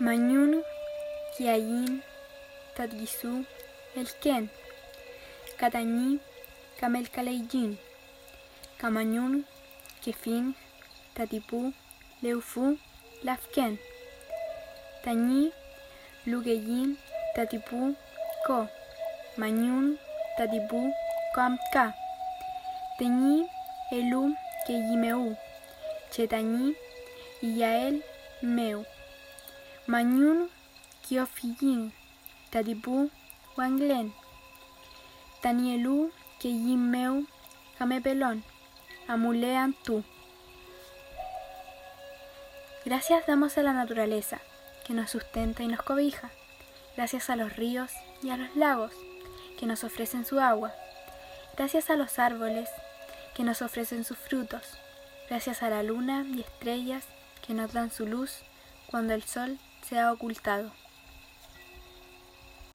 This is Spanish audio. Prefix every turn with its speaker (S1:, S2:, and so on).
S1: Mañun, Kiayin, Tadgisu, Elken, Katañi, Kamelkaleyin, Kamañun, Kefin, Tatipu, Leufu, Lafken, Tañi, Lugeyin, Tatipu, Ko, Mañun, Tatipu, Koamka, Teñi, Elu, Keyimeu, Chetañi, Iyael, Meu. Mañun, Kiofiyin, Tatipu, Wanglen, Tanielu, Keyimeu, Jamepelón, Amulean tú. Gracias damos a la naturaleza, que nos sustenta y nos cobija. Gracias a los ríos y a los lagos, que nos ofrecen su agua. Gracias a los árboles, que nos ofrecen sus frutos. Gracias a la luna y estrellas, que nos dan su luz cuando el sol se ha ocultado.